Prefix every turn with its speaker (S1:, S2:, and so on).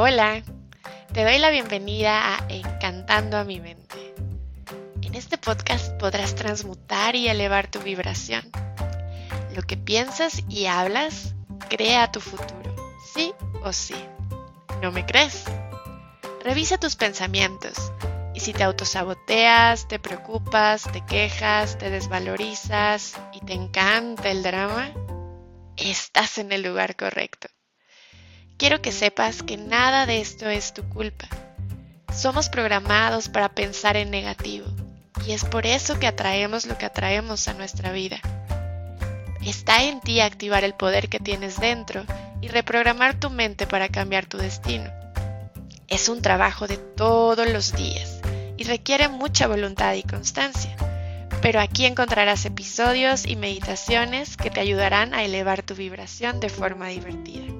S1: Hola, te doy la bienvenida a Encantando a mi mente. En este podcast podrás transmutar y elevar tu vibración. Lo que piensas y hablas crea tu futuro, sí o sí. ¿No me crees? Revisa tus pensamientos y si te autosaboteas, te preocupas, te quejas, te desvalorizas y te encanta el drama, estás en el lugar correcto. Quiero que sepas que nada de esto es tu culpa. Somos programados para pensar en negativo y es por eso que atraemos lo que atraemos a nuestra vida. Está en ti activar el poder que tienes dentro y reprogramar tu mente para cambiar tu destino. Es un trabajo de todos los días y requiere mucha voluntad y constancia. Pero aquí encontrarás episodios y meditaciones que te ayudarán a elevar tu vibración de forma divertida.